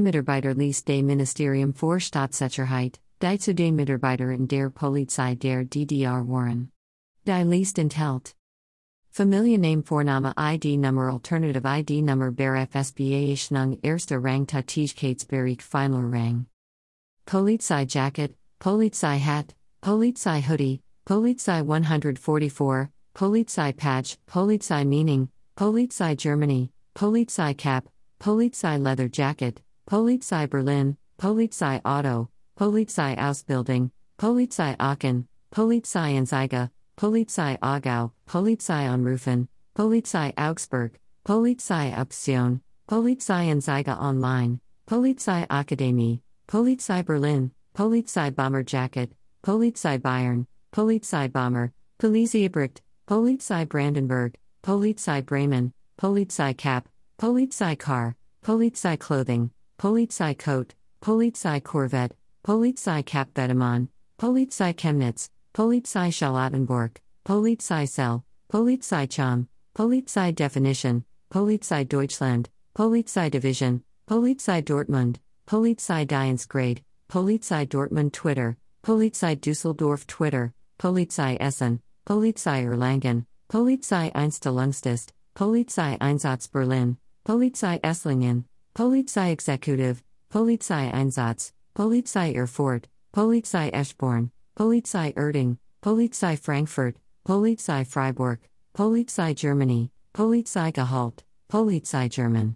Mitarbeiter ließ des Ministerium vor Staatssicherheit, zu den Mitarbeiter in der Polizei der DDR waren. Die List enthält Familienname Vorname ID Nummer Alternative ID Nummer Ber FSBAischnung Erster Rang Tätigkeitsbereich Final Rang Polizei Jacket, Polizei Hat, Polizei Hoodie, Polizei 144, Polizei Patch, Polizei Meaning, Polizei Germany, Polizei Cap, Polizei Leather Jacket, Polizei Berlin, Polizei Auto, Polizei Ausbildung, Polizei Aachen, Polizei Anzeige, Polizei Aargau, Polizei Anrufen, Polizei Augsburg, Polizei Option, Polizei Anzeige Online, Polizei Akademie, Polizei Berlin, Polizei Bomber Jacket, Polizei Bayern, Polizei Bomber, Polizeibricht, Polizei Brandenburg, Polizei Bremen, Polizei Cap, Polizei Car, Polizei Clothing, Polizei Coat, Polizei Corvette, Polizei Kapvedemann, Polizei Chemnitz, Polizei Charlottenburg, Polizei Cell, Polizei Cham, Polizei Definition, Polizei Deutschland, Polizei Division, Polizei Dortmund, Polizei Dienstgrade, Polizei Dortmund Twitter, Polizei Düsseldorf Twitter, Polizei Essen, Polizei Erlangen, Polizei Einstellungstest, Polizei Einsatz Berlin, Polizei Esslingen, Polizei Executive, Polizei Einsatz, Polizei Erfurt, Polizei Eschborn, Polizei Erding, Polizei Frankfurt, Polizei Freiburg, Polizei Germany, Polizei Gehalt, Polizei German.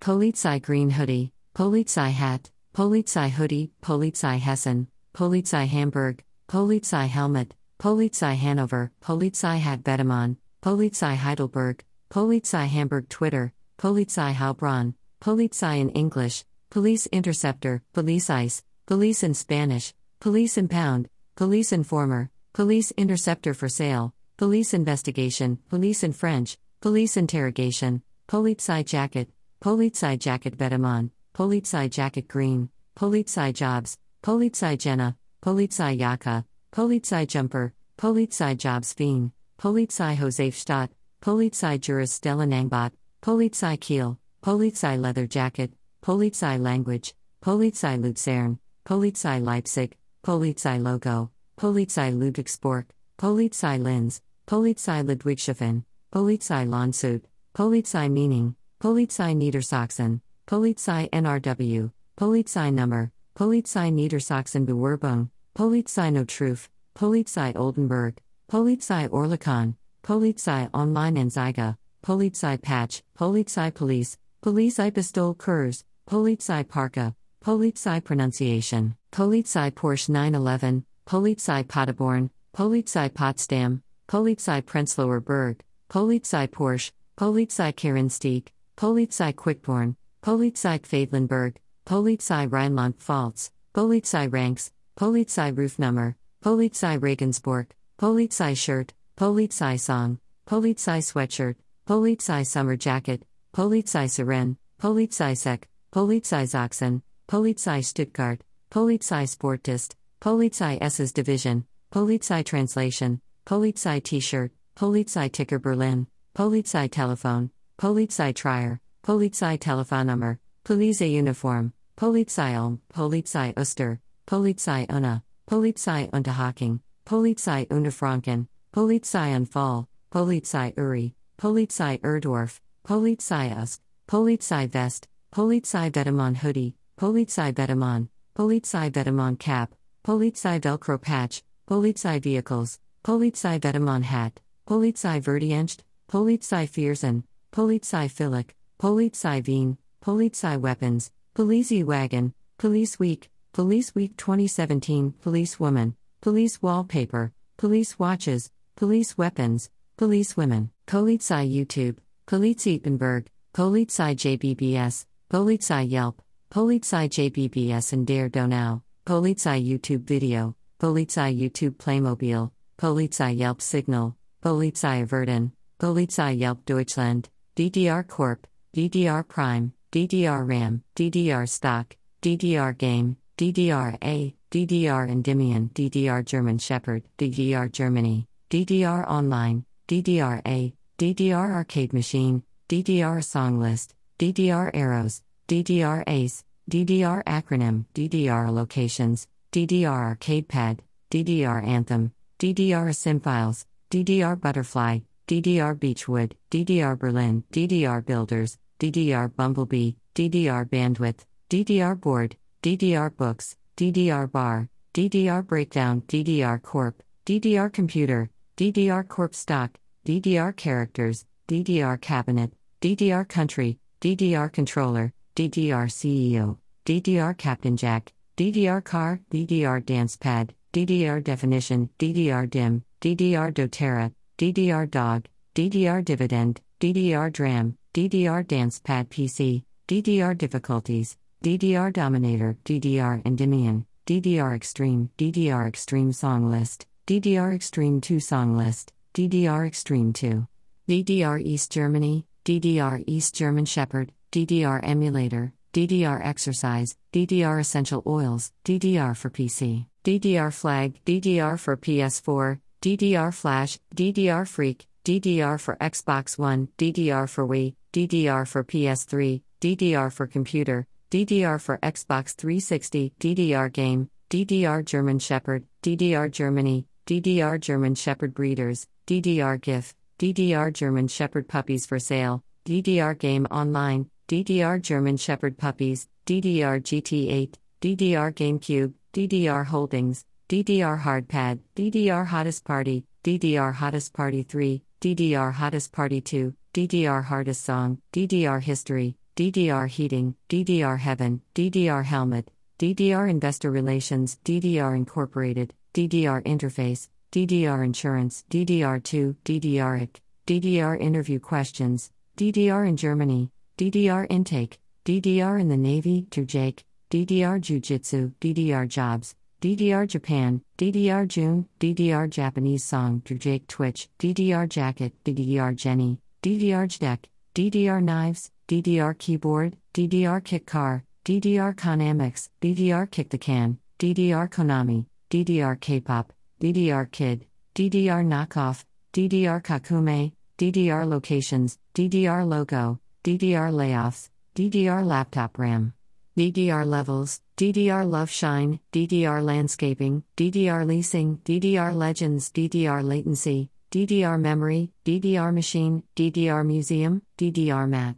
Polizei Green Hoodie, Polizei Hat, Polizei Hoodie, Polizei Hessen, Polizei Hamburg, Polizei Helmet, Polizei Hanover, Polizei Hat Bedemann, Polizei Heidelberg, Polizei Hamburg Twitter, Polizei Heilbronn, Polizei in English, Police Interceptor, Police Ice, Police in Spanish, Police Impound, Police Informer, Police Interceptor for Sale, Police Investigation, Police in French, Police Interrogation, Polizei Jacket, Polizei Jacket Bedemann, Polizei Jacket Green, Polizei Jobs, Polizei Jena, Polizei Jaka, Polizei Jumper, Polizei Jobs Wien, Polizei Josefstadt, Polizei Juris Stellenangbot, Polizei Kiel, Polizei Leather Jacket, Polizei Language, Polizei Luzern, Polizei Leipzig, Polizei Logo, Polizei Ludwigsburg, Polizei Linz, Polizei Ludwigshafen, Polizei Landshut, Polizei Meaning, Polizei Niedersachsen, Polizei NRW, Polizei Nummer, Polizei Niedersachsen Bewerbung, Polizei Notruf, Polizei Oldenburg, Polizei Oerlikon, Polizei Online Anzeige, Polizei Patch, Polizei Police, Polizei Pistol Kurs, Polizei Parka, Polizei Pronunciation, Polizei Porsche 911, Polizei Paderborn, Polizei Potsdam, Polizei Prenzlauer Berg, Polizei Porsche, Polizei Quereinstieg, Polizei Quickborn, Polizei Quedlinburg, Polizei Rheinland-Pfalz, Polizei Ranks, Polizei Rufnummer, Polizei Regensburg, Polizei Shirt, Polizei Song, Polizei Sweatshirt, Polizei Summer Jacket, Polizei Siren, Polizei Sek, Polizei Sachsen, Polizei Stuttgart, Polizei Sportist, Polizei SS Division, Polizei Translation, Polizei T-Shirt, Polizei Ticker Berlin, Polizei Telefon, Polizei Trier, Polizei Telefonnummer, Polizei Uniform, Polizei Ulm, Polizei Oster, Polizei Unna, Polizei Unterhaching, Polizei Unterfranken, Polizei Unfall, Polizei Uri, Polizei Erdorf, Polizei Ust, Polizei Vest, Polizei Vetements Hoodie, Polizei Vetements, Polizei Vetements Cap, Polizei Velcro Patch, Polizei Vehicles, Polizei Vetements Hat, Polizei Verdienst, Polizei Viersen, Polizei Philic, Polizei Wien, Polizei Weapons, Police Wagon, Police Week, Police Week 2017, Police Woman, Police Wallpaper, Police Watches, Police Weapons, Police Women, Polizei YouTube, Polizei Ippenberg, Polizei JBBS, Polizei Yelp, Polizei JBBS and Der Donau, Polizei YouTube Video, Polizei YouTube Playmobil, Polizei Yelp Signal, Polizei Verden, Polizei Yelp Deutschland, DDR Corp, DDR Prime, DDR RAM, DDR Stock, DDR Game, DDR A, DDR Endymion, DDR German Shepherd, DDR Germany, DDR Online, DDR A, DDR Arcade Machine, DDR Song List, DDR Arrows, DDR Ace, DDR acronym, DDR locations, DDR arcade pad, DDR anthem, DDR Files, DDR butterfly, DDR beechwood, DDR Berlin, DDR builders, DDR bumblebee, DDR bandwidth, DDR board, DDR books, DDR bar, DDR breakdown, DDR corp, DDR computer, DDR corp stock, DDR characters, DDR cabinet, DDR country, DDR controller, DDR CEO, DDR captain jack, DDR car, DDR dance pad, DDR definition, DDR dim, DDR doTERRA, DDR dog, DDR dividend, DDR dram, DDR dance pad PC, DDR difficulties, DDR dominator, DDR Endymion, DDR extreme, DDR extreme song list, DDR extreme 2 song list, DDR extreme 2, DDR East Germany, DDR East German Shepherd, DDR emulator, DDR exercise, DDR essential oils, DDR for PC, DDR flag, DDR for PS4, DDR flash, DDR freak, DDR for Xbox One, DDR for Wii, DDR for PS3, DDR for computer, DDR for Xbox 360, DDR game, DDR German Shepherd, DDR Germany, DDR German Shepherd breeders, DDR GIF, DDR German Shepherd puppies for sale, DDR game online, DDR German Shepherd puppies, DDR GT8, DDR GameCube, DDR Holdings, DDR Hardpad, DDR Hottest Party, DDR Hottest Party 3, DDR Hottest Party 2, DDR Hardest Song, DDR History, DDR Heating, DDR Heaven, DDR Helmet, DDR Investor Relations, DDR Incorporated, DDR Interface, DDR Insurance, DDR2, DDR DDR Interview Questions, DDR in Germany, DDR Intake, DDR in the Navy, to Jake, DDR Jiu Jitsu, DDR Jobs, DDR Japan, DDR June, DDR Japanese Song, to Jake Twitch, DDR Jacket, DDR Jenny, DDR JEDEC, DDR Knives, DDR Keyboard, DDR Kick Car, DDR Konamix, DDR Kick the Can, DDR Konami, DDR K-pop, DDR Kid, DDR Knockoff, DDR Kakume, DDR Locations, DDR Logo, DDR Layoffs, DDR Laptop RAM. DDR levels, DDR Love Shine, DDR Landscaping, DDR Leasing, DDR Legends, DDR Latency, DDR Memory, DDR Machine, DDR Museum, DDR Mat.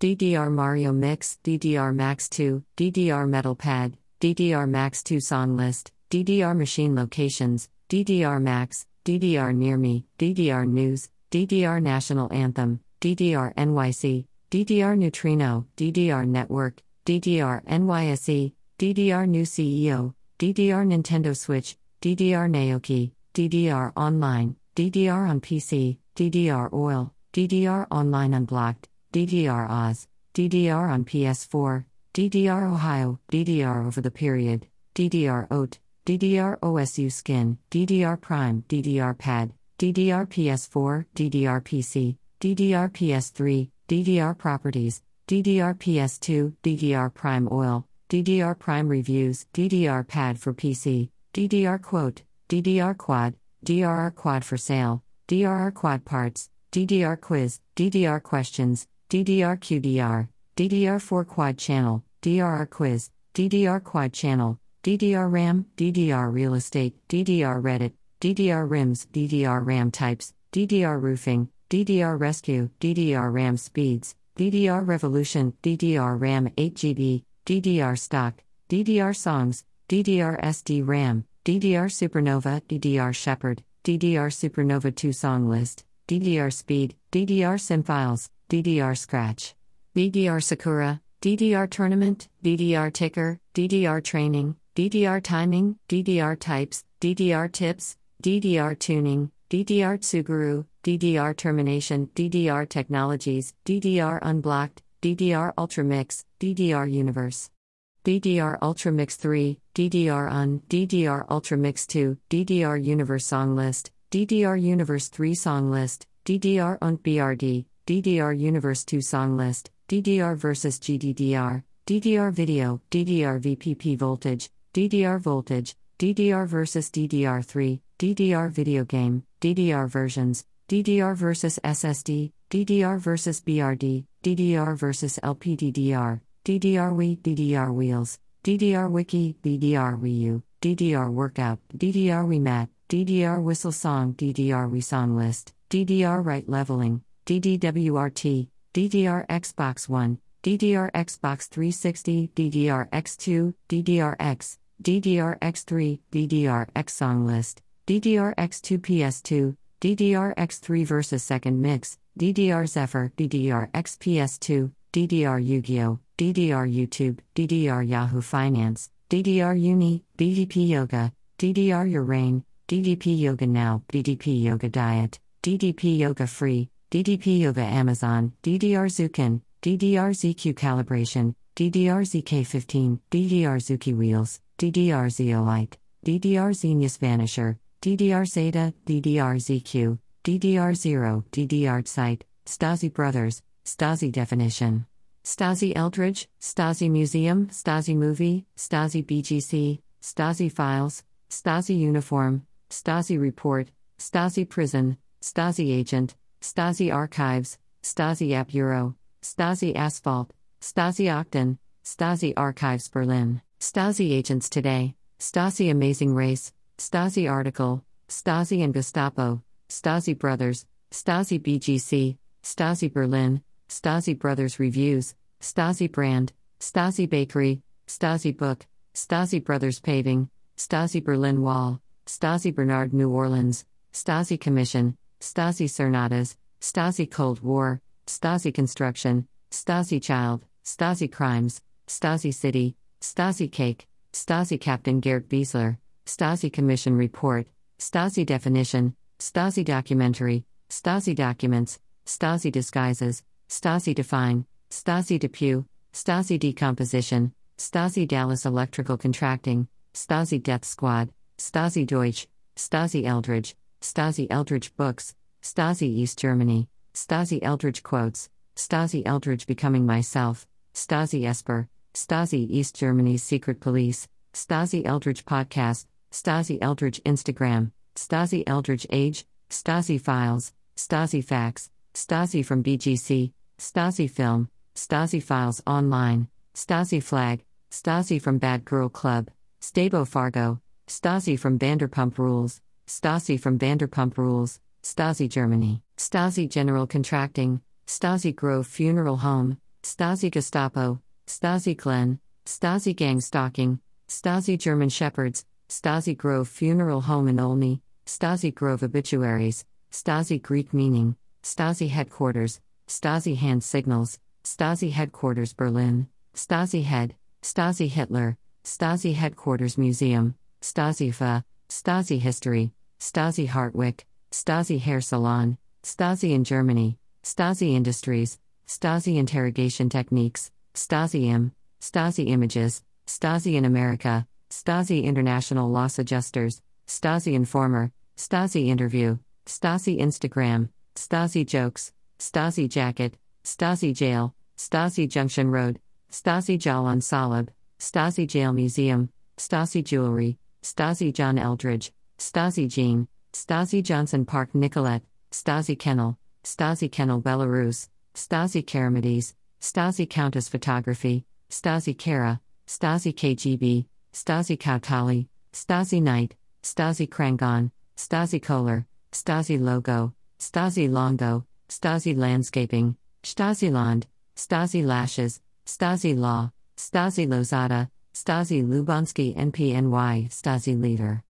DDR Mario Mix, DDR Max 2, DDR Metal Pad, DDR Max 2 Song List, DDR Machine Locations, DDR Max, DDR Near Me, DDR News, DDR National Anthem, DDR NYC, DDR Neutrino, DDR Network, DDR NYSE, DDR New CEO, DDR Nintendo Switch, DDR Naoki, DDR Online, DDR on PC, DDR Oil, DDR Online Unblocked, DDR Oz, DDR on PS4, DDR Ohio, DDR over the period, DDR OAT, DDR OSU Skin, DDR Prime, DDR Pad, DDR PS4, DDR PC, DDR PS3, DDR Properties, DDR PS2, DDR Prime Oil, DDR Prime Reviews, DDR Pad for PC, DDR Quote, DDR Quad, DRR Quad for sale, DRR Quad Parts, DDR Quiz, DDR Questions, DDR QDR, DDR4 Quad Channel, DRR Quiz, DDR Quad Channel, DDR RAM, DDR Real Estate, DDR Reddit, DDR RIMS, DDR RAM Types, DDR Roofing, DDR Rescue, DDR RAM Speeds, DDR Revolution, DDR RAM 8GB, DDR Stock, DDR Songs, DDR SD RAM, DDR Supernova, DDR Shepherd, DDR Supernova 2 Song List, DDR Speed, DDR SIM Files, DDR Scratch, DDR Sakura, DDR Tournament, DDR Ticker, DDR Training, DDR Timing, DDR Types, DDR Tips, DDR Tuning, DDR Tsuguru, DDR Termination, DDR Technologies, DDR Unblocked, DDR Ultramix, DDR Universe. DDR Ultramix 3, DDR Un, DDR Ultramix 2, DDR Universe Song List, DDR Universe 3 Song List, DDR UNT BRD, DDR Universe 2 Song List, DDR versus GDDR, DDR Video, DDR VPP Voltage, DDR voltage, DDR versus DDR3, DDR video game, DDR versions, DDR versus SSD, DDR versus BRD, DDR versus LPDDR, DDR Wii, DDR Wheels, DDR Wiki, DDR Wii DDR Workout, DDR WeMat, DDR Whistle Song, DDR WeSong List, DDR right Leveling, DDWRT, DDR Xbox One, DDR Xbox 360, DDR X2, DDR X, DDRX3, DDRX song list, DDRX2 PS2, DDRX3 versus second mix, DDR Zephyr, DDRX PS2, DDR Yu-Gi-Oh, DDR YouTube, DDR Yahoo Finance, DDR Uni, DDP Yoga, DDR Urain, DDP Yoga Now, DDP Yoga Diet, DDP Yoga Free, DDP Yoga Amazon, DDR Zukin, DDR ZQ Calibration, DDR ZK15, DDR Zuki Wheels, DDR Zeolite, DDR Zenius Vanisher, DDR Zeta, DDR ZQ, DDR 0, DDR Site, Stasi Brothers, Stasi Definition. Stasi Eldredge, Stasi Museum, Stasi Movie, Stasi BGC, Stasi Files, Stasi Uniform, Stasi Report, Stasi Prison, Stasi Agent, Stasi Archives, Stasi App Euro, Stasi Asphalt, Stasi Octon, Stasi Archives Berlin, Stasi Agents Today, Stasi Amazing Race, Stasi Article, Stasi and Gestapo, Stasi Brothers, Stasi BGC, Stasi Berlin, Stasi Brothers Reviews, Stasi Brand, Stasi Bakery, Stasi Book, Stasi Brothers Paving, Stasi Berlin Wall, Stasi Bernard New Orleans, Stasi Commission, Stasi Cernadas, Stasi Cold War, Stasi Construction, Stasi Child, Stasi Crimes, Stasi City, Stasi Cake, Stasi Captain Gerd Wiesler, Stasi Commission Report, Stasi Definition, Stasi Documentary, Stasi Documents, Stasi Disguises, Stasi Define, Stasi Depew, Stasi Decomposition, Stasi Dallas Electrical Contracting, Stasi Death Squad, Stasi Deutsch, Stasi Eldredge, Stasi Eldredge Books, Stasi East Germany, Stasi Eldredge Quotes, Stasi Eldredge Becoming Myself, Stasi Esper, Stasi East Germany's Secret Police, Stasi Eldredge Podcast, Stasi Eldredge Instagram, Stasi Eldredge Age, Stasi Files, Stasi Facts, Stasi from BGC, Stasi Film, Stasi Files Online, Stasi Flag, Stasi from Bad Girl Club, Stabo Fargo, Stasi from Vanderpump Rules, Stasi from Vanderpump Rules, Stasi Germany, Stasi General Contracting, Stasi Grove Funeral Home, Stasi Gestapo, Stasi Glen, Stasi Gang Stalking, Stasi German Shepherds, Stasi Grove Funeral Home in Olney, Stasi Grove Obituaries, Stasi Greek Meaning, Stasi Headquarters, Stasi Hand Signals, Stasi Headquarters Berlin, Stasi Head, Stasi Hitler, Stasi Headquarters Museum, Stasi FA, Stasi History, Stasi Hartwick, Stasi Hair Salon, Stasi in Germany, Stasi Industries, Stasi Interrogation Techniques, Stasi Im, Stasi Images, Stasi in America, Stasi International Loss Adjusters, Stasi Informer, Stasi Interview, Stasi Instagram, Stasi Jokes, Stasi Jacket, Stasi Jail, Stasi Junction Road, Stasi Jalan Salib, Stasi Jail Museum, Stasi Jewelry, Stasi John Eldredge, Stasi Jean, Stasi Johnson Park Nicolette, Stasi Kennel, Stasi Kennel Belarus, Stasi Karamides, Stasi Countess Photography, Stasi Kara, Stasi KGB, Stasi Kautali, Stasi Knight, Stasi Krangon, Stasi Kohler, Stasi Logo, Stasi Longo, Stasi Landscaping, Stasi Land, Stasi Lashes, Stasi Law, Stasi Lozada, Stasi Lubansky NPNY, Stasi Leader.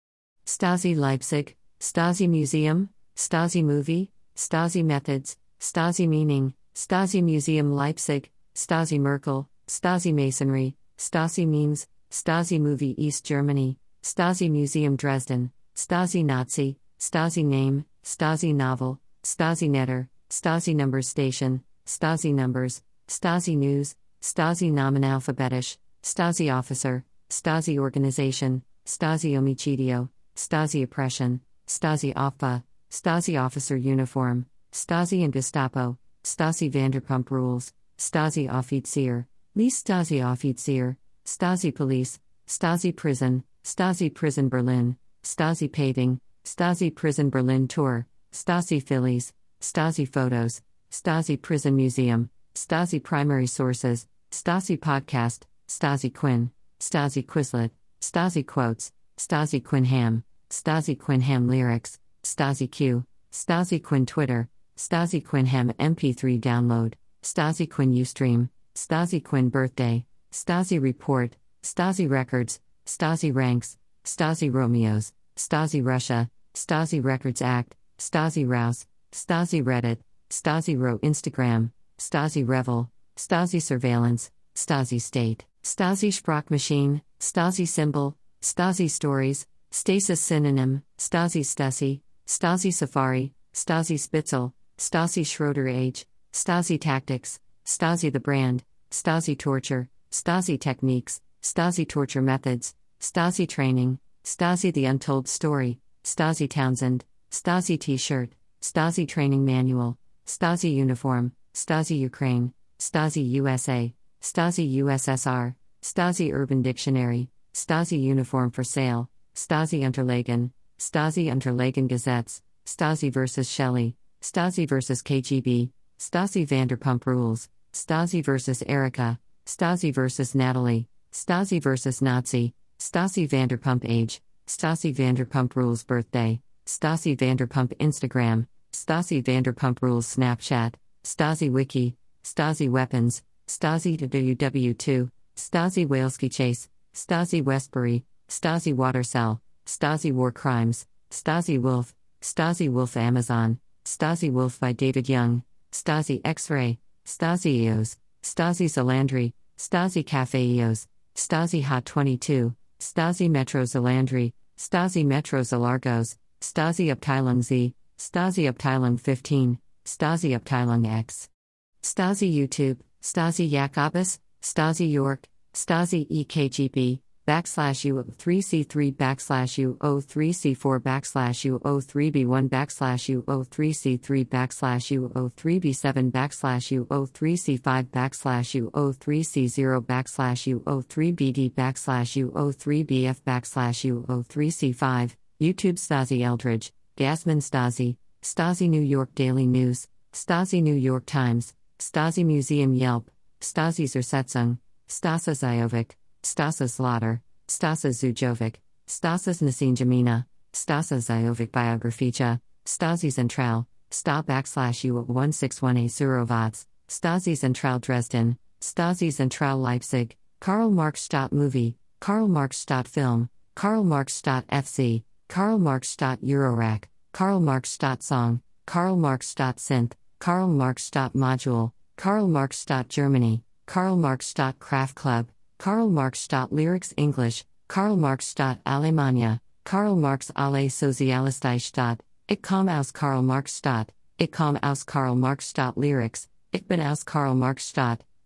Stasi Leipzig, Stasi Museum, Stasi Movie, Stasi Methods, Stasi Meaning, Stasi Museum Leipzig, Stasi Merkel, Stasi Masonry, Stasi Memes, Stasi Movie East Germany, Stasi Museum Dresden, Stasi Nazi, Stasi Name, Stasi Novel, Stasi Netter, Stasi Numbers Station, Stasi Numbers, Stasi News, Stasi Namen Alphabetisch, Stasi Officer, Stasi Organization, Stasi Omicidio, Stasi Oppression, Stasi Aufba, Stasi Officer Uniform, Stasi and Gestapo, Stasi Vanderpump Rules, Stasi Offizier, Least Stasi Offizier, Stasi Police, Stasi Prison, Stasi Prison Berlin, Stasi Paving, Stasi Prison Berlin Tour, Stasi Phillies, Stasi Photos, Stasi Prison Museum, Stasi Primary Sources, Stasi Podcast, Stasi Quinn, Stasi Quizlet, Stasi Quotes, Stasi Quinn Ham, Stasi Quinn Ham Lyrics, Stasi Q, Stasi Quinn Twitter, Stasi Quinn Ham MP3 download, Stasi Quinn Ustream, Stasi Quinn Birthday, Stasi Report, Stasi Records, Stasi Ranks, Stasi Romeos, Stasi Russia, Stasi Records Act, Stasi Rouse, Stasi Reddit, Stasi Ro Instagram, Stasi Revel, Stasi Surveillance, Stasi State, Stasi Sprachmaschine, Stasi Symbol, Stasi Stories, Stasis Synonym, Stasi Stasi, Stasi Safari, Stasi Spitzel, Stasi Schroeder Age, Stasi Tactics, Stasi the Brand, Stasi Torture, Stasi Techniques, Stasi Torture Methods, Stasi Training, Stasi The Untold Story, Stasi Townsend, Stasi T shirt, Stasi Training Manual, Stasi Uniform, Stasi Ukraine, Stasi USA, Stasi USSR, Stasi Urban Dictionary, Stasi Uniform for Sale, Stasi Unterlagen, Stasi Unterlagen Gazettes, Stasi vs. Shelley, Stasi vs. KGB, Stasi Vanderpump Rules, Stasi vs. Erica, Stasi vs. Natalie, Stasi vs. Nazi, Stasi Vanderpump Age, Stasi Vanderpump Rules Birthday, Stasi Vanderpump Instagram, Stasi Vanderpump Rules Snapchat, Stasi Wiki, Stasi Weapons, Stasi WW2, Stasi Waleski Chase, Stasi Westbury, Stasi Water Cell, Stasi War Crimes, Stasi Wolf, Stasi Wolf Amazon, Stasi Wolf by David Young, Stasi X Ray, Stasi EOS, Stasi Zalandri, Stasi Cafe EOS, Stasi Hot 22, Stasi Metro Zalandri, Stasi Metro Zalargos, Stasi Abteilung Z, Stasi Abteilung 15, Stasi Abteilung X. Stasi YouTube, Stasi Jacobus, Stasi York, Stasi EKGB, backslash U03C3 backslash U03C4 backslash U03B1 backslash U03C3 backslash U03B7 backslash U03C5 backslash U03C0 backslash U03BD backslash U03BF backslash U03C5, YouTube Stasi Eldredge, Gasman Stasi, Stasi New York Daily News, Stasi New York Times, Stasi Museum Yelp, Stasi Zersetzung, Stasa Zajovic, Stasa Slaughter, Stasa Zujovic, Stasas Nasinjamina, Stasa Zajovic Biographica, Stasi Zentral, Sta backslash U 161A Surovats, Stasi Zentral Dresden, Stasi Zentral Leipzig, Karl Marx Stadt Movie, Karl Marx Stadt Film, Karl Marx Stadt FC, Karl Marx Stadt Eurorack, Karl Marx Stadt Song, Karl Marx Stadt Synth, Karl Marx Stadt Module, Karl Marx Stadt Germany, Karl Marx Stadt Craft Club, Karl Marx Lyrics English, Karl Marx Alemania, Karl Marx Alle Sozialistische Stadt, Ich komme aus Karl Marx Ich komme aus Karl Marx Lyrics, Ich bin aus Karl Marx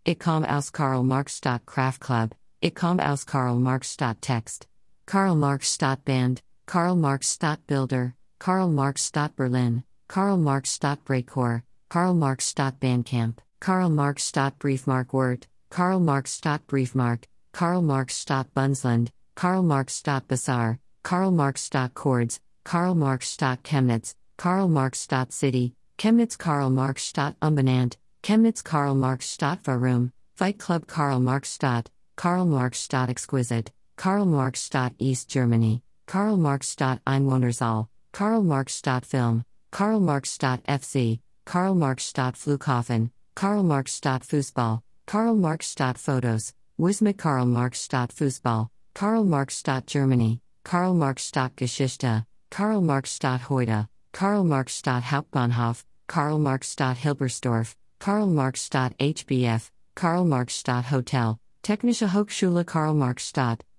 Ich komme aus Karl Marx Craft Club, Ich komme aus Karl Marx Text, Karl Marx Band, Karl Marx Builder, Karl Marx Berlin, Karl Marx Breakcore, Karl Marx Bandcamp, Karl Marx Stadt Briefmark Word, Karl Marx Stadt Briefmark, Karl Marx Stadt Bundsland, Karl Marx Stadt Bazaar, Karl Marx Stadt Chords, Karl Marx Stadt Chemnitz, Karl Marx Stadt City, Chemnitz Karl Marx Stadt Umbenannt, Chemnitz Karl Marx Stadt Varum, Fight Club Karl Marx Stadt, Karl Marx Stadt Exquisite, Karl Marx Stadt East Germany, Karl Marx Stadt Einwohnerzahl, Karl Marx Stadt Film, Karl Marx Stadt FC, Karl Marx Stadt Flughafen, Karl Marx Stadt Fußball, Karl Marx Stadt Fotos, Wismut Karl Marx Fußball, Karl Marx Germany, Karl Marx Geschichte, Karl Marx heute, Karl Marx Hauptbahnhof, Karl Marx Hilbersdorf, Karl Marx HBF, Karl Marx Hotel, Technische Hochschule Karl Marx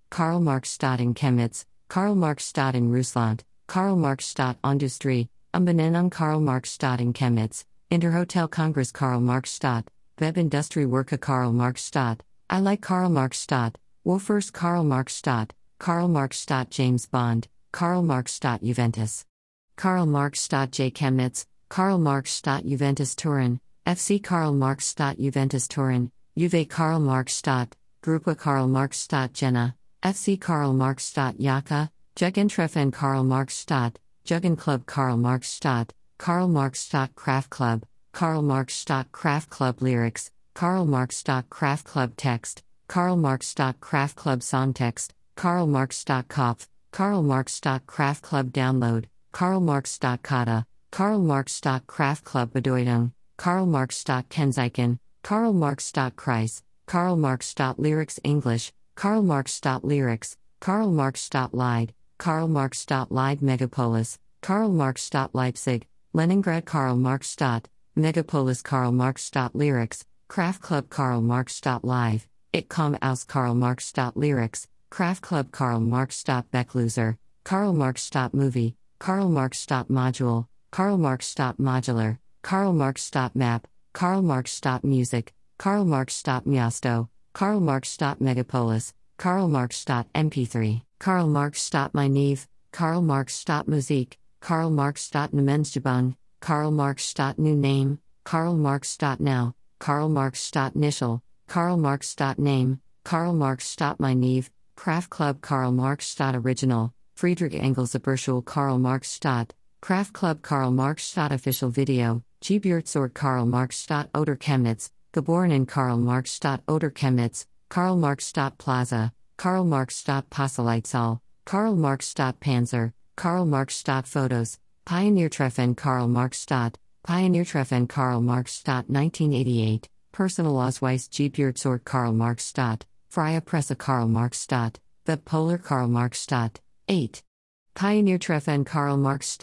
Karl Marx in Chemnitz, Karl Marx in Russland, Karl Marx Industrie, Umbenennung Karl Marx in Chemnitz, Interhotel Congress Karl Marx Web Industrie Werke Karl Marx Stadt, I like Karl Marx Stadt, Wofers Karl Marx Stadt, Karl Marx Stadt James Bond, Karl Marx Stadt Juventus. Karl Marx Stadt J. Chemnitz, Karl Marx Stadt Juventus Turin, FC Karl Marx Stadt Juventus Turin, Juve Karl Marx Stadt, Gruppe Karl Marx Stadt Jena, FC Karl Marx Stadt Jaka, Jugendtreffen Karl Marx Stadt, Jugendclub Karl Marx Stadt, Karl Marx Stadt Craft Club, Karl Marx Stadt Craft Club Lyrics, Karl Marx. Craft Club Text, Karl Marx. Craft Club Song Text, Karl Marx. Kopf, Karl Marx. Craft Club Download, Karl Marx. Kata, Karl Marx. Craft Club Bedeutung, Karl Marx. Kennzeichen, Karl Marx. Kreis, Karl Marx. Lyrics English, Karl Marx. Lyrics, Karl Marx. Lied, Karl Marx. Lied Megapolis, Karl Marx. Leipzig, Leningrad Karl Marx. Megapolis Karl Marx. Lyrics, Craft Club Karl Marx. Live, Itcom aus Karl Marx. Lyrics, Craft Club Karl Marx. Beckloser, Karl Marx. Movie, Karl Marx. Module, Karl Marx. Modular, Karl Marx. Map, Karl Marx. Music, Karl Marx. Miasto, Karl Marx. Megapolis, Karl Marx. Stop MP3, Karl Marx. My Neve, Karl Marx. Musik, Karl Marx. Namensgebung, Karl Marx. New Name, Karl Marx. Now, Karl Marx. Initial, Karl Marx. Name, Karl Marx. My Neve, Craft Club Karl Marx. Original, Friedrich Engels Aberschule Karl Marx. Craft Club Karl Marx. Official Video, Geburtsort Karl Marx. Oder Chemnitz, geboren in Karl Marx. Oder Chemnitz, Karl Marx. Plaza, Karl Marx. Postleitzahl, Karl Marx. Panzer, Karl Marx. Photos, Pioniertreffen Karl Marx. Pioniertreffen Karl Marx. 1988, Personalausweis Geburtsort Karl Marx. Freie Presse Karl Marx. Web Polar Karl Marx. 8. Pioniertreffen Karl Marx.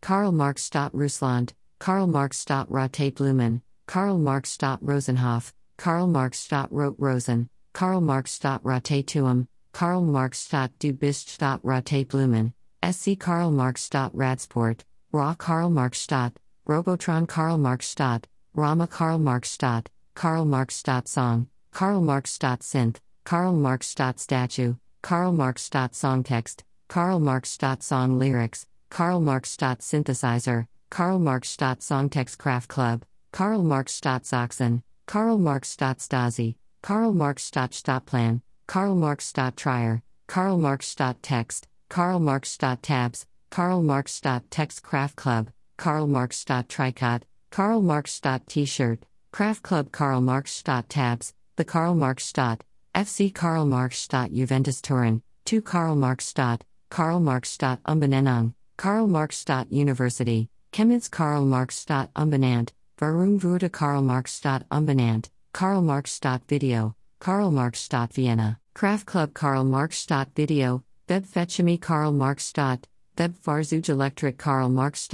Karl Marx. Russland, Karl Marx. Rate Blumen, Karl Marx. Rosenhof, Karl Marx. Rot Rosen, Karl Marx. Rate Tuum, Karl Marx. Du bist Rate Blumen, SC Karl Marx. Stadt Radsport, Ra Karl Marx. Stadt, Robotron Karl Marx. Stadt, Rama Karl Marx. Stadt, Karl Marx. Stadt Song, Karl Marx. Stadt Synth, Karl Marx. Stadt statue, Karl Marx. Stadt Songtext, Karl Marx. Stadt Song lyrics, Karl Marx. Stadt synthesizer, Karl Marx. Stadt Songtext Craft Club, Karl Marx. Stadt Sachsen, Karl Marx. Stadt Stasi, Karl Marx. Stadt Stadtplan, Karl Marx. Stadt Trier, Karl Marx. Stadt Text, Karl Marx. Tabs, Karl Marx. Text Craft Club, Karl Marx. Tricot, Karl Marx. T shirt, Craft Club Karl Marx. Tabs, The Karl Marx. FC Karl Marx. Juventus Turin, 2 Karl Marx. Karl Marx. Umbenennung, Karl Marx. University, Chemnitz Karl Marx. Umbenannt, Warum wurde Karl Marx. Umbenannt, Karl Marx. Video, Karl Marx. Vienna, Craft Club Karl Marx. Video, Web Fetchemy Karl Marx. Web Fahrzeug Electric Karl Marx.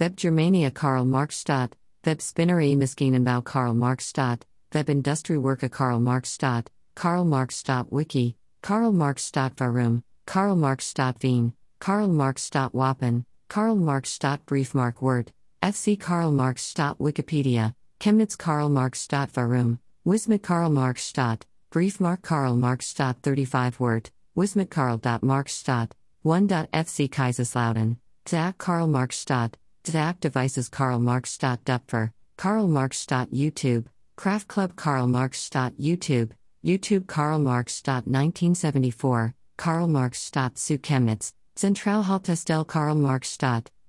Web Germania Karl Marx. Stott. Web Spinnerie Maschinenbau Karl Marx. Stott. Web Industriewerke Karl Marx. Karl Marx. Wiki, Karl Marx. Warum, Karl Marx. Stott Wien, Karl Marx. Stott Wappen, Karl Marx. Stott Briefmark Word, FC Karl Marx. Stott Wikipedia, Chemnitz Karl Marx. Warum, Wismut Karl Marx. Briefmark Karl Marx. 35 Word, Wismut Karl. Marx. 1. FC Kaiserslautern, Zach Karl Marx. Zach Devices Karl Marx. Dupfer, Karl Marx. YouTube, Craft Club Karl Marx. YouTube, YouTube Karl Marx. 1974, Karl Marx. Zu Chemnitz, Zentralhaltestelle Karl Marx.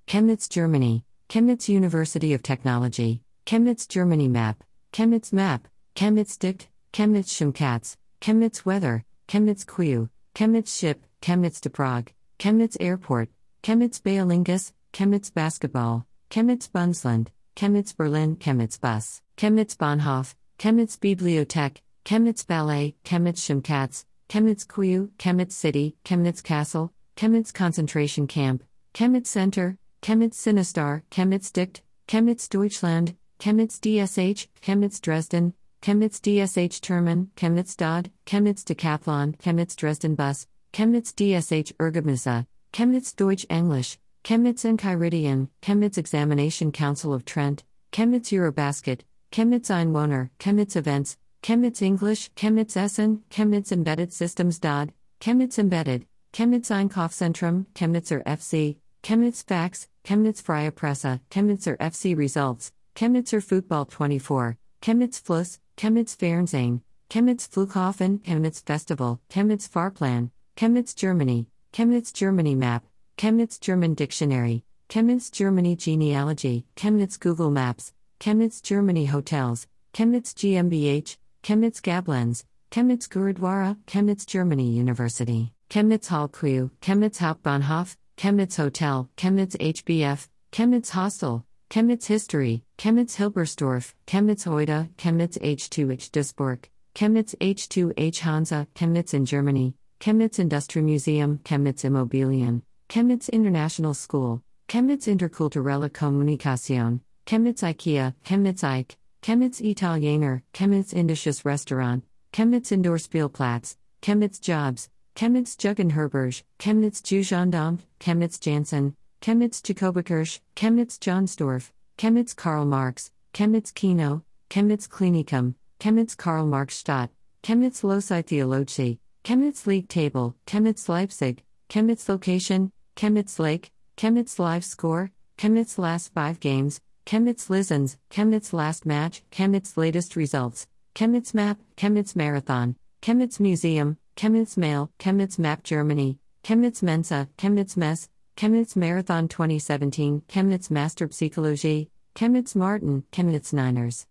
Chemnitz, Germany, Chemnitz University of Technology, Chemnitz, Germany Map, Chemnitz Map, Chemnitz Dict, Chemnitz Schumkatz, Chemnitz Weather, Chemnitz Quiu, Chemnitz Ship, Chemnitz de Prague, Chemnitz Airport, Chemnitz Baelingus, Chemnitz Basketball, Chemnitz Bundsland, Chemnitz Berlin, Chemnitz Bus, Chemnitz Bahnhof, Chemnitz Bibliothek, Chemnitz Ballet, Chemnitz Schumkatz, Chemnitz Quiu, Chemnitz City, Chemnitz Castle, Chemnitz Concentration Camp, Chemnitz Center, Chemnitz Sinistar, Chemnitz Dict, Chemnitz Deutschland, Chemnitz DSH, Chemnitz Dresden, Chemnitz DSH Termin, Chemnitz Dod, Chemnitz Decathlon, Chemnitz Dresden Bus, Chemnitz DSH Ergebnisse, Chemnitz Deutsch English, Chemnitz Enchiridion, Chemnitz Examination Council of Trent, Chemnitz Eurobasket, Chemnitz Einwohner, Chemnitz Events, Chemnitz English, Chemnitz Essen, Chemnitz Embedded Systems DOD, Chemnitz Embedded, Chemnitz Einkaufszentrum, Chemnitzer FC, Chemnitz Fax, Chemnitz Freie Presse, Chemnitzer FC Results, Chemnitzer Football 24, Chemnitz Fluss, Chemnitz Fernsehen, Chemnitz Flughafen, Chemnitz Festival, Chemnitz Fahrplan, Chemnitz Germany, Chemnitz Germany Map, Chemnitz German Dictionary, Chemnitz Germany Genealogy, Chemnitz Google Maps, Chemnitz Germany Hotels, Chemnitz GmbH, Chemnitz Gablenz, Chemnitz Gurudwara, Chemnitz Germany University, Chemnitz Hallkreuz, Chemnitz Hauptbahnhof, Chemnitz Hotel, Chemnitz HBF, Chemnitz Hostel, Chemnitz History, Chemnitz Hilbersdorf, Chemnitz Heute, Chemnitz H2H Duisburg, Chemnitz H2H Hansa, Chemnitz in Germany, Chemnitz Industriemuseum, Chemnitz Immobilien, Chemnitz International School, Chemnitz Interkulturelle Kommunikation, Chemnitz IKEA, Chemnitz Ike, Chemnitz Italiener, Chemnitz Indisches Restaurant, Chemnitz Indoor Spielplatz, Chemnitz Jobs, Chemnitz Jugendherberge, Chemnitz Jugendamt, Chemnitz Janssen, Chemnitz Jakobikirche, Chemnitz Johnsdorf, Chemnitz Karl Marx, Chemnitz Kino, Chemnitz Klinikum, Chemnitz Karl Marx Stadt, Chemnitz Loci Theology, Chemnitz League Table, Chemnitz Leipzig, Chemnitz Location, Chemnitz Lake, Chemnitz Live Score, Chemnitz Last 5 Games, Chemnitz Lizens, Chemnitz Last Match, Chemnitz Latest Results, Chemnitz Map, Chemnitz Marathon, Chemnitz Museum, Chemnitz Mail, Chemnitz Map Germany, Chemnitz Mensa, Chemnitz Mess, Chemnitz Marathon 2017, Chemnitz Master Psychologie, Chemnitz Martin, Chemnitz Niners.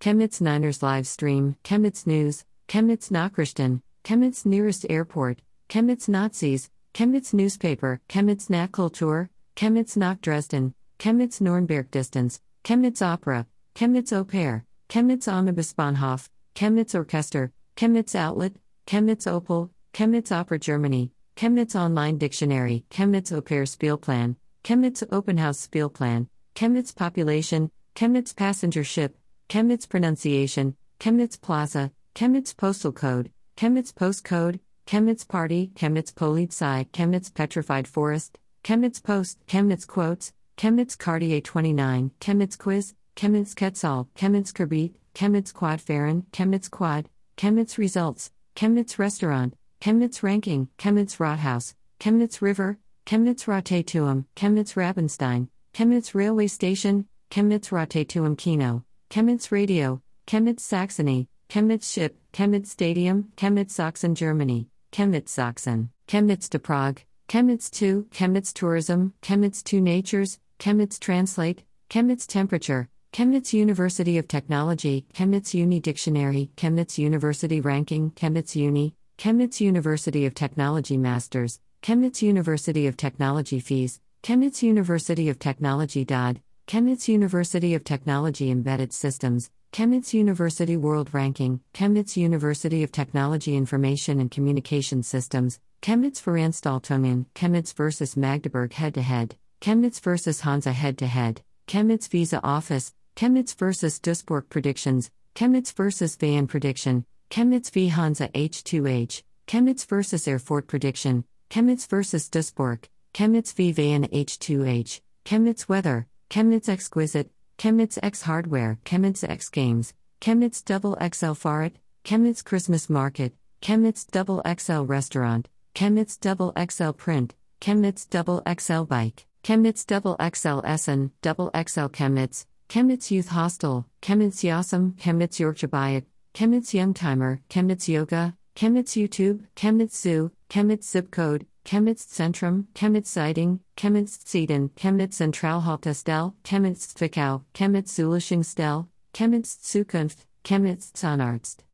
Chemnitz Niners live stream, Chemnitz News, Chemnitz Nachrichten, Chemnitz Nearest Airport, Chemnitz Nazis, Chemnitz Newspaper, Chemnitz Kultur, Chemnitz nach Dresden, Chemnitz Nürnberg Distance, Chemnitz Opera, Chemnitz Oper, Chemnitz Omnibusbahnhof, Chemnitz Orchester, Chemnitz Outlet, Chemnitz Opel, Chemnitz Opera Germany, Chemnitz Online Dictionary, Chemnitz Oper Spielplan, Chemnitz Open House Spielplan, Chemnitz Population, Chemnitz Passenger Ship, Chemnitz Pronunciation, Chemnitz Plaza, Chemnitz Postal Code, Chemnitz Postcode, Chemnitz Party, Chemnitz Polizei, Chemnitz Petrified Forest, Chemnitz Post, Chemnitz Quotes, Chemnitz Cartier 29, Chemnitz Quiz, Chemnitz Quetzal, Chemnitz Kerbit, Chemnitz Quad Farron, Chemnitz Quad, Chemnitz Results, Chemnitz Restaurant, Chemnitz Ranking, Chemnitz Rathaus, Chemnitz River, Chemnitz Ratetuum, Chemnitz Rabenstein, Chemnitz Railway Station, Chemnitz Ratetuum Kino, Chemnitz Radio, Chemnitz Saxony, Chemnitz Ship, Chemnitz Stadium, Chemnitz Sachsen Germany, Chemnitz Sachsen, Chemnitz to Prague, Chemnitz 2, Chemnitz Tourism, Chemnitz 2 Natures, Chemnitz Translate, Chemnitz Temperature, Chemnitz University of Technology, Chemnitz Uni Dictionary, Chemnitz University Ranking, Chemnitz Uni, Chemnitz University of Technology Masters, Chemnitz University of Technology Fees, Chemnitz University of Technology DOD, Chemnitz University of Technology Embedded Systems, Chemnitz University World Ranking, Chemnitz University of Technology Information and Communication Systems, Chemnitz Veranstaltungen, Chemnitz vs. Magdeburg Head to Head, Chemnitz vs. Hansa Head to Head, Chemnitz Visa Office, Chemnitz vs. Duisburg Predictions, Chemnitz vs. Van Prediction, Chemnitz v Hansa H2H, Chemnitz vs. Erfurt Prediction, Chemnitz vs. Duisburg, Chemnitz v Van H2H, Chemnitz Weather, Chemnitz Exquisite, Chemnitz X Hardware, Chemnitz X Games, Chemnitz Double XL Fahrrad, Chemnitz Christmas Market, Chemnitz Double XL Restaurant, Chemnitz Double XL Print, Chemnitz Double XL Bike, Chemnitz Double XL Essen, Double XL Chemnitz, Chemnitz Youth Hostel, Chemnitz Yasam, Chemnitz Yorkshire Chemnitz Youngtimer, Chemnitz Yoga, Chemnitz YouTube, Chemnitz Zoo, Chemnitz Zip Code, Chemnitz Zentrum, Chemnitz Siding, Chemnitz Zieden, Chemnitz Zentralhaltestelle, Chemnitz Zwickau, Chemnitz Zulishingstelle, Chemnitz Zukunft, Chemnitz Zahnarzt.